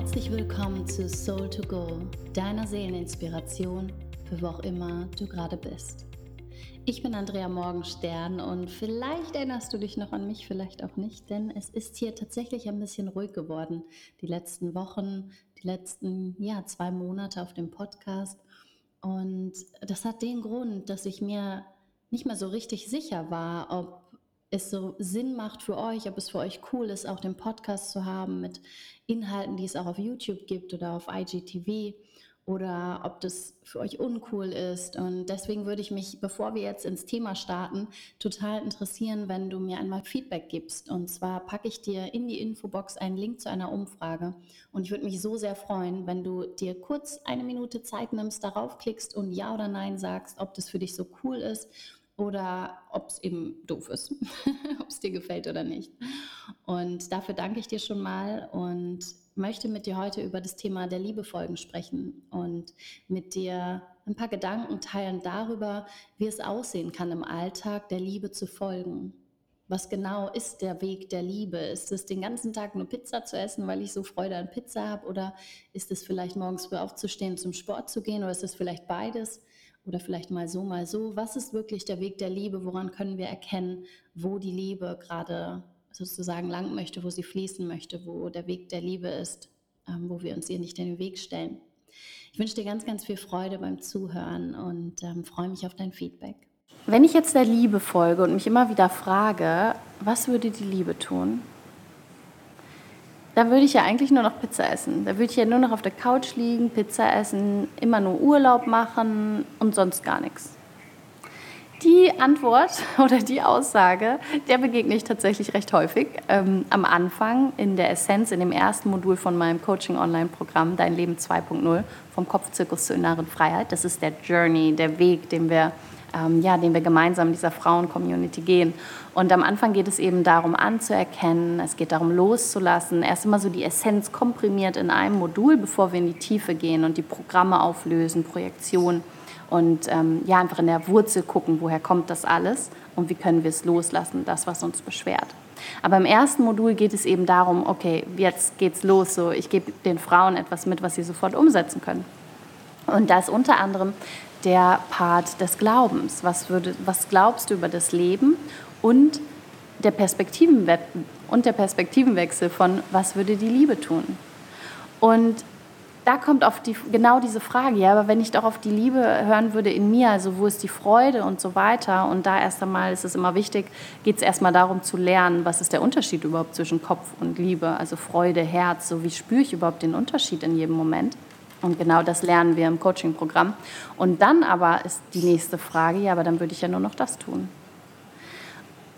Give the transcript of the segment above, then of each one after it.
Herzlich willkommen zu Soul to Go, deiner Seeleninspiration für wo auch immer du gerade bist. Ich bin Andrea Morgenstern und vielleicht erinnerst du dich noch an mich, vielleicht auch nicht, denn es ist hier tatsächlich ein bisschen ruhig geworden. Die letzten Wochen, die letzten ja, zwei Monate auf dem Podcast. Und das hat den Grund, dass ich mir nicht mehr so richtig sicher war, ob es so Sinn macht für euch, ob es für euch cool ist, auch den Podcast zu haben mit Inhalten, die es auch auf YouTube gibt oder auf IGTV oder ob das für euch uncool ist. Und deswegen würde ich mich, bevor wir jetzt ins Thema starten, total interessieren, wenn du mir einmal Feedback gibst. Und zwar packe ich dir in die Infobox einen Link zu einer Umfrage. Und ich würde mich so sehr freuen, wenn du dir kurz eine Minute Zeit nimmst, darauf klickst und Ja oder Nein sagst, ob das für dich so cool ist oder ob es eben doof ist, ob es dir gefällt oder nicht. Und dafür danke ich dir schon mal und möchte mit dir heute über das Thema der Liebefolgen sprechen und mit dir ein paar Gedanken teilen darüber, wie es aussehen kann im Alltag der Liebe zu folgen. Was genau ist der Weg der Liebe? Ist es den ganzen Tag nur Pizza zu essen, weil ich so Freude an Pizza habe? Oder ist es vielleicht morgens früh aufzustehen, zum Sport zu gehen? Oder ist es vielleicht beides? Oder vielleicht mal so, mal so. Was ist wirklich der Weg der Liebe? Woran können wir erkennen, wo die Liebe gerade sozusagen lang möchte, wo sie fließen möchte, wo der Weg der Liebe ist, ähm, wo wir uns ihr nicht in den Weg stellen? Ich wünsche dir ganz, ganz viel Freude beim Zuhören und ähm, freue mich auf dein Feedback. Wenn ich jetzt der Liebe folge und mich immer wieder frage, was würde die Liebe tun? Da würde ich ja eigentlich nur noch Pizza essen. Da würde ich ja nur noch auf der Couch liegen, Pizza essen, immer nur Urlaub machen und sonst gar nichts. Die Antwort oder die Aussage, der begegne ich tatsächlich recht häufig. Ähm, am Anfang in der Essenz, in dem ersten Modul von meinem Coaching-Online-Programm Dein Leben 2.0, vom Kopfzirkus zur inneren Freiheit. Das ist der Journey, der Weg, den wir ähm, ja, den wir gemeinsam in dieser Frauen-Community gehen. Und am Anfang geht es eben darum anzuerkennen, es geht darum loszulassen, erst immer so die Essenz komprimiert in einem Modul, bevor wir in die Tiefe gehen und die Programme auflösen, Projektion und ähm, ja, einfach in der Wurzel gucken, woher kommt das alles und wie können wir es loslassen, das, was uns beschwert. Aber im ersten Modul geht es eben darum, okay, jetzt geht's los, so ich gebe den Frauen etwas mit, was sie sofort umsetzen können. Und da ist unter anderem der Part des Glaubens. Was, würde, was glaubst du über das Leben und der, Perspektivenwe und der Perspektivenwechsel von, was würde die Liebe tun? Und da kommt auf die, genau diese Frage, ja, aber wenn ich doch auf die Liebe hören würde in mir, also wo ist die Freude und so weiter, und da erst einmal ist es immer wichtig, geht es erstmal darum zu lernen, was ist der Unterschied überhaupt zwischen Kopf und Liebe, also Freude, Herz, so wie spüre ich überhaupt den Unterschied in jedem Moment. Und genau das lernen wir im Coaching-Programm. Und dann aber ist die nächste Frage, ja, aber dann würde ich ja nur noch das tun.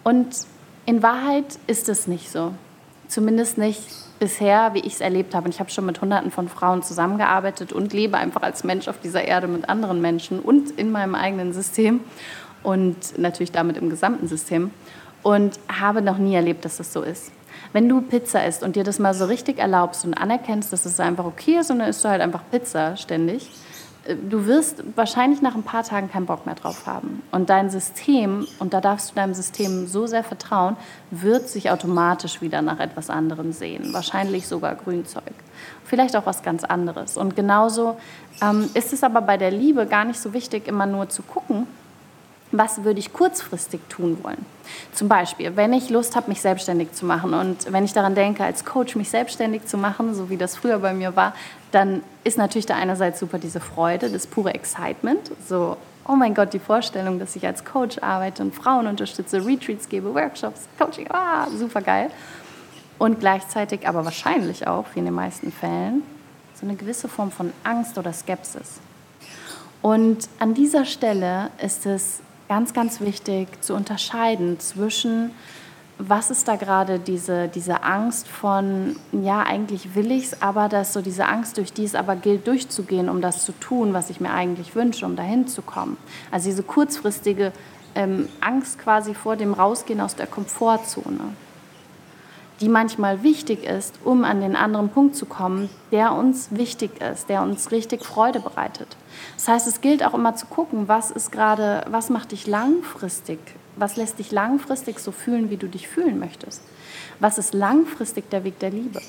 Und in Wahrheit ist es nicht so. Zumindest nicht bisher, wie ich es erlebt habe. Und ich habe schon mit Hunderten von Frauen zusammengearbeitet und lebe einfach als Mensch auf dieser Erde mit anderen Menschen und in meinem eigenen System und natürlich damit im gesamten System. Und habe noch nie erlebt, dass das so ist. Wenn du Pizza isst und dir das mal so richtig erlaubst und anerkennst, dass es einfach okay ist und dann isst du halt einfach Pizza ständig, äh, du wirst wahrscheinlich nach ein paar Tagen keinen Bock mehr drauf haben. Und dein System, und da darfst du deinem System so sehr vertrauen, wird sich automatisch wieder nach etwas anderem sehen. Wahrscheinlich sogar Grünzeug. Vielleicht auch was ganz anderes. Und genauso ähm, ist es aber bei der Liebe gar nicht so wichtig, immer nur zu gucken, was würde ich kurzfristig tun wollen. Zum Beispiel, wenn ich Lust habe, mich selbstständig zu machen und wenn ich daran denke, als Coach mich selbstständig zu machen, so wie das früher bei mir war, dann ist natürlich da einerseits super diese Freude, das pure Excitement, so oh mein Gott, die Vorstellung, dass ich als Coach arbeite und Frauen unterstütze, Retreats gebe, Workshops, Coaching, ah, super geil. Und gleichzeitig aber wahrscheinlich auch, wie in den meisten Fällen, so eine gewisse Form von Angst oder Skepsis. Und an dieser Stelle ist es ganz, ganz wichtig zu unterscheiden zwischen, was ist da gerade diese, diese Angst von, ja, eigentlich will ich es, aber dass so diese Angst, durch die es aber gilt, durchzugehen, um das zu tun, was ich mir eigentlich wünsche, um dahin zu kommen. Also diese kurzfristige ähm, Angst quasi vor dem Rausgehen aus der Komfortzone die manchmal wichtig ist, um an den anderen Punkt zu kommen, der uns wichtig ist, der uns richtig Freude bereitet. Das heißt, es gilt auch immer zu gucken, was ist gerade, was macht dich langfristig, was lässt dich langfristig so fühlen, wie du dich fühlen möchtest. Was ist langfristig der Weg der Liebe?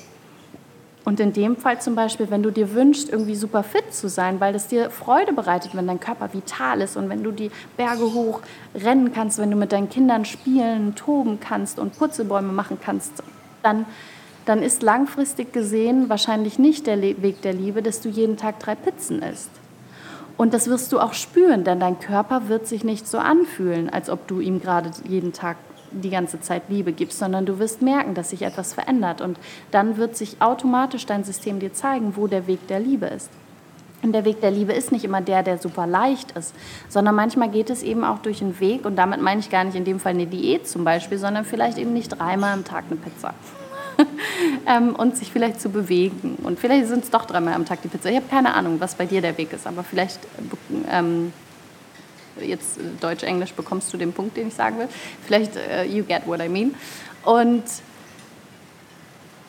Und in dem Fall zum Beispiel, wenn du dir wünschst, irgendwie super fit zu sein, weil es dir Freude bereitet, wenn dein Körper vital ist und wenn du die Berge hoch rennen kannst, wenn du mit deinen Kindern spielen, toben kannst und Purzelbäume machen kannst, dann, dann ist langfristig gesehen wahrscheinlich nicht der Weg der Liebe, dass du jeden Tag drei Pizzen isst. Und das wirst du auch spüren, denn dein Körper wird sich nicht so anfühlen, als ob du ihm gerade jeden Tag die ganze Zeit Liebe gibst, sondern du wirst merken, dass sich etwas verändert. Und dann wird sich automatisch dein System dir zeigen, wo der Weg der Liebe ist. Und der Weg der Liebe ist nicht immer der, der super leicht ist, sondern manchmal geht es eben auch durch einen Weg. Und damit meine ich gar nicht in dem Fall eine Diät zum Beispiel, sondern vielleicht eben nicht dreimal am Tag eine Pizza. ähm, und sich vielleicht zu bewegen. Und vielleicht sind es doch dreimal am Tag die Pizza. Ich habe keine Ahnung, was bei dir der Weg ist, aber vielleicht ähm, jetzt Deutsch-Englisch bekommst du den Punkt, den ich sagen will. Vielleicht, uh, you get what I mean. Und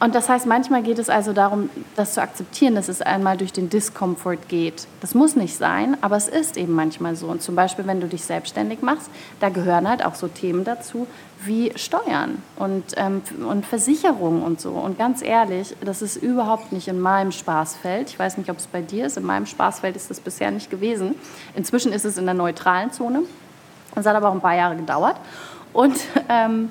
und das heißt, manchmal geht es also darum, das zu akzeptieren, dass es einmal durch den Discomfort geht. Das muss nicht sein, aber es ist eben manchmal so. Und zum Beispiel, wenn du dich selbstständig machst, da gehören halt auch so Themen dazu wie Steuern und, ähm, und Versicherung und so. Und ganz ehrlich, das ist überhaupt nicht in meinem Spaßfeld. Ich weiß nicht, ob es bei dir ist. In meinem Spaßfeld ist das bisher nicht gewesen. Inzwischen ist es in der neutralen Zone. Das hat aber auch ein paar Jahre gedauert. Und ähm,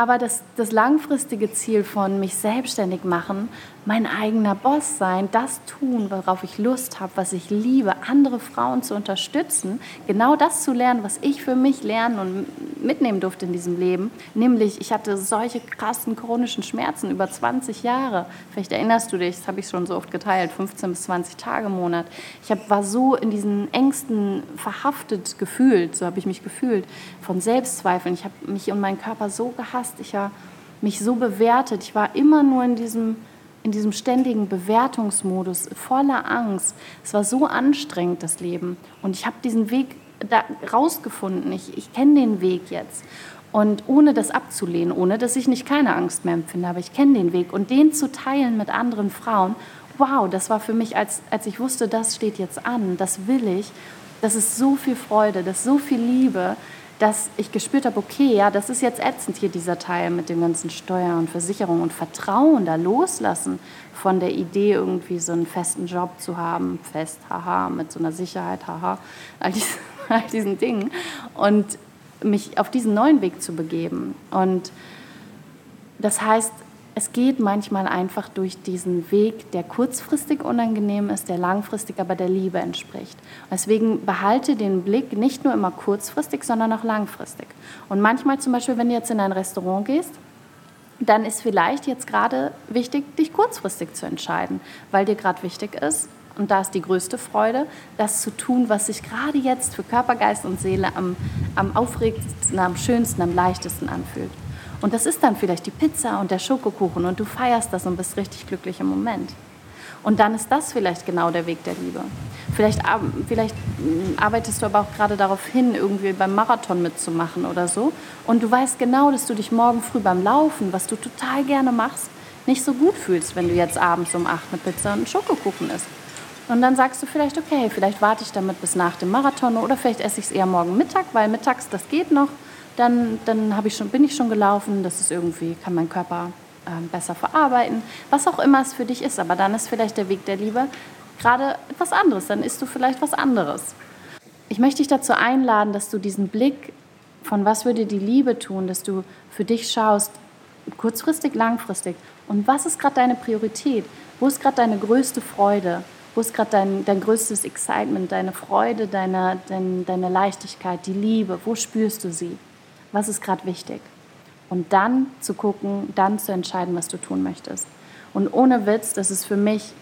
aber das, das langfristige Ziel von mich selbstständig machen, mein eigener Boss sein, das tun, worauf ich Lust habe, was ich liebe, andere Frauen zu unterstützen, genau das zu lernen, was ich für mich lernen und mitnehmen durfte in diesem Leben. Nämlich, ich hatte solche krassen chronischen Schmerzen über 20 Jahre. Vielleicht erinnerst du dich, das habe ich schon so oft geteilt, 15 bis 20 Tage im Monat. Ich hab, war so in diesen Ängsten verhaftet gefühlt, so habe ich mich gefühlt, von Selbstzweifeln. Ich habe mich und meinen Körper so gehasst ich habe mich so bewertet, ich war immer nur in diesem, in diesem ständigen Bewertungsmodus, voller Angst. Es war so anstrengend, das Leben. Und ich habe diesen Weg da rausgefunden. Ich, ich kenne den Weg jetzt. Und ohne das abzulehnen, ohne dass ich nicht keine Angst mehr empfinde, aber ich kenne den Weg. Und den zu teilen mit anderen Frauen, wow, das war für mich, als, als ich wusste, das steht jetzt an, das will ich, das ist so viel Freude, das ist so viel Liebe, dass ich gespürt habe, okay, ja, das ist jetzt ätzend hier dieser Teil mit dem ganzen Steuer und Versicherung und Vertrauen, da loslassen von der Idee, irgendwie so einen festen Job zu haben, fest, haha, mit so einer Sicherheit, haha, all, diesen, all diesen Dingen und mich auf diesen neuen Weg zu begeben. Und das heißt, es geht manchmal einfach durch diesen Weg, der kurzfristig unangenehm ist, der langfristig aber der Liebe entspricht. Deswegen behalte den Blick nicht nur immer kurzfristig, sondern auch langfristig. Und manchmal zum Beispiel, wenn du jetzt in ein Restaurant gehst, dann ist vielleicht jetzt gerade wichtig, dich kurzfristig zu entscheiden, weil dir gerade wichtig ist, und da ist die größte Freude, das zu tun, was sich gerade jetzt für Körper, Geist und Seele am, am aufregendsten, am schönsten, am leichtesten anfühlt. Und das ist dann vielleicht die Pizza und der Schokokuchen und du feierst das und bist richtig glücklich im Moment. Und dann ist das vielleicht genau der Weg der Liebe. Vielleicht, vielleicht hm, arbeitest du aber auch gerade darauf hin, irgendwie beim Marathon mitzumachen oder so. Und du weißt genau, dass du dich morgen früh beim Laufen, was du total gerne machst, nicht so gut fühlst, wenn du jetzt abends um 8 eine Pizza und einen Schokokuchen isst. Und dann sagst du vielleicht, okay, vielleicht warte ich damit bis nach dem Marathon oder vielleicht esse ich es eher morgen Mittag, weil mittags das geht noch dann, dann ich schon, bin ich schon gelaufen. Das ist irgendwie, kann mein Körper äh, besser verarbeiten. Was auch immer es für dich ist. Aber dann ist vielleicht der Weg der Liebe gerade etwas anderes. Dann isst du vielleicht was anderes. Ich möchte dich dazu einladen, dass du diesen Blick von was würde die Liebe tun, dass du für dich schaust, kurzfristig, langfristig. Und was ist gerade deine Priorität? Wo ist gerade deine größte Freude? Wo ist gerade dein, dein größtes Excitement, deine Freude, deine, deine, deine Leichtigkeit, die Liebe? Wo spürst du sie? Was ist gerade wichtig. Und dann zu gucken, dann zu entscheiden, was du tun möchtest. Und ohne Witz, das ist für mich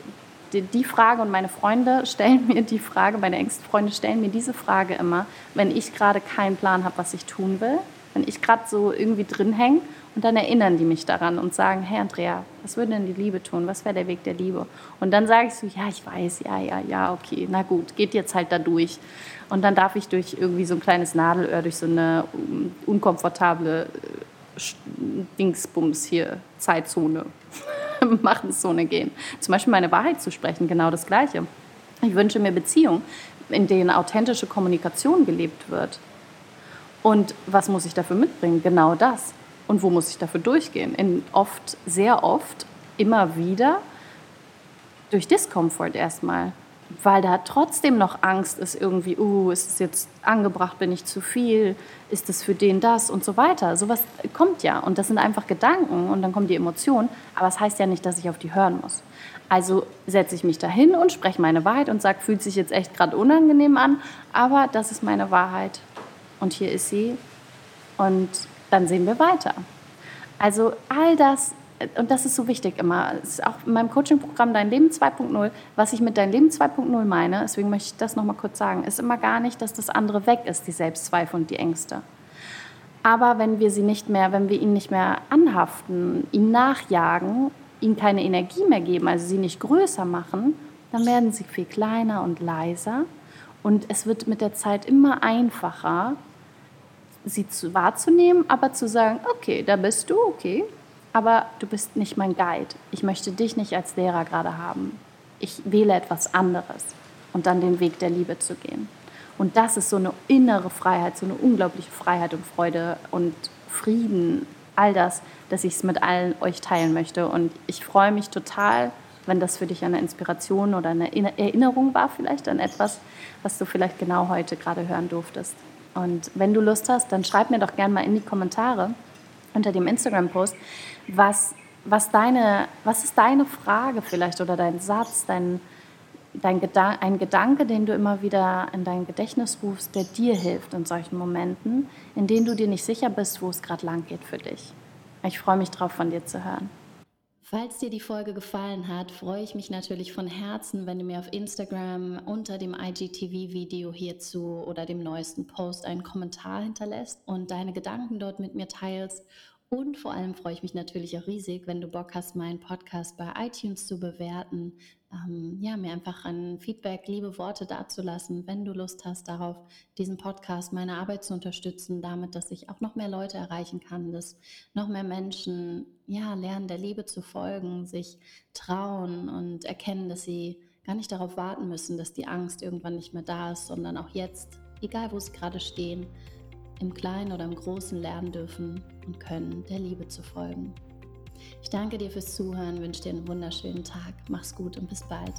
die, die Frage und meine Freunde stellen mir die Frage, meine engsten Freunde stellen mir diese Frage immer, wenn ich gerade keinen Plan habe, was ich tun will, wenn ich gerade so irgendwie drin hänge und dann erinnern die mich daran und sagen, hey Andrea, was würde denn die Liebe tun? Was wäre der Weg der Liebe? Und dann sage ich so, ja, ich weiß, ja, ja, ja, okay, na gut, geht jetzt halt da durch. Und dann darf ich durch irgendwie so ein kleines Nadelöhr, durch so eine unkomfortable äh, Dingsbums hier, Zeitzone, Machenszone gehen. Zum Beispiel meine Wahrheit zu sprechen, genau das Gleiche. Ich wünsche mir Beziehungen, in denen authentische Kommunikation gelebt wird. Und was muss ich dafür mitbringen? Genau das. Und wo muss ich dafür durchgehen? In oft, sehr oft, immer wieder durch Diskomfort erstmal. Weil da trotzdem noch Angst ist irgendwie, uh, ist es jetzt angebracht, bin ich zu viel, ist es für den das? Und so weiter. Sowas kommt ja. Und das sind einfach Gedanken und dann kommen die Emotionen, aber das heißt ja nicht, dass ich auf die hören muss. Also setze ich mich dahin und spreche meine Wahrheit und sage, fühlt sich jetzt echt gerade unangenehm an, aber das ist meine Wahrheit. Und hier ist sie. Und dann sehen wir weiter. Also all das und das ist so wichtig immer, ist auch in meinem Coaching-Programm Dein Leben 2.0, was ich mit Dein Leben 2.0 meine, deswegen möchte ich das nochmal kurz sagen, ist immer gar nicht, dass das andere weg ist, die Selbstzweifel und die Ängste. Aber wenn wir sie nicht mehr, wenn wir ihnen nicht mehr anhaften, ihnen nachjagen, ihnen keine Energie mehr geben, also sie nicht größer machen, dann werden sie viel kleiner und leiser. Und es wird mit der Zeit immer einfacher, sie zu, wahrzunehmen, aber zu sagen, okay, da bist du, okay, aber du bist nicht mein Guide. Ich möchte dich nicht als Lehrer gerade haben. Ich wähle etwas anderes und dann den Weg der Liebe zu gehen. Und das ist so eine innere Freiheit, so eine unglaubliche Freiheit und Freude und Frieden, all das, dass ich es mit allen euch teilen möchte. Und ich freue mich total, wenn das für dich eine Inspiration oder eine Erinnerung war, vielleicht an etwas, was du vielleicht genau heute gerade hören durftest. Und wenn du Lust hast, dann schreib mir doch gerne mal in die Kommentare unter dem Instagram-Post, was, was, was ist deine Frage vielleicht oder dein Satz, dein, dein Gedan ein Gedanke, den du immer wieder in dein Gedächtnis rufst, der dir hilft in solchen Momenten, in denen du dir nicht sicher bist, wo es gerade lang geht für dich. Ich freue mich drauf, von dir zu hören. Falls dir die Folge gefallen hat, freue ich mich natürlich von Herzen, wenn du mir auf Instagram unter dem IGTV-Video hierzu oder dem neuesten Post einen Kommentar hinterlässt und deine Gedanken dort mit mir teilst und vor allem freue ich mich natürlich auch riesig, wenn du Bock hast, meinen Podcast bei iTunes zu bewerten. Ähm, ja, mir einfach ein Feedback, liebe Worte dazulassen, wenn du Lust hast darauf, diesen Podcast, meine Arbeit zu unterstützen, damit, dass ich auch noch mehr Leute erreichen kann, dass noch mehr Menschen ja, lernen, der Liebe zu folgen, sich trauen und erkennen, dass sie gar nicht darauf warten müssen, dass die Angst irgendwann nicht mehr da ist, sondern auch jetzt, egal wo sie gerade stehen, im Kleinen oder im Großen lernen dürfen und können, der Liebe zu folgen. Ich danke dir fürs Zuhören, wünsche dir einen wunderschönen Tag. Mach's gut und bis bald.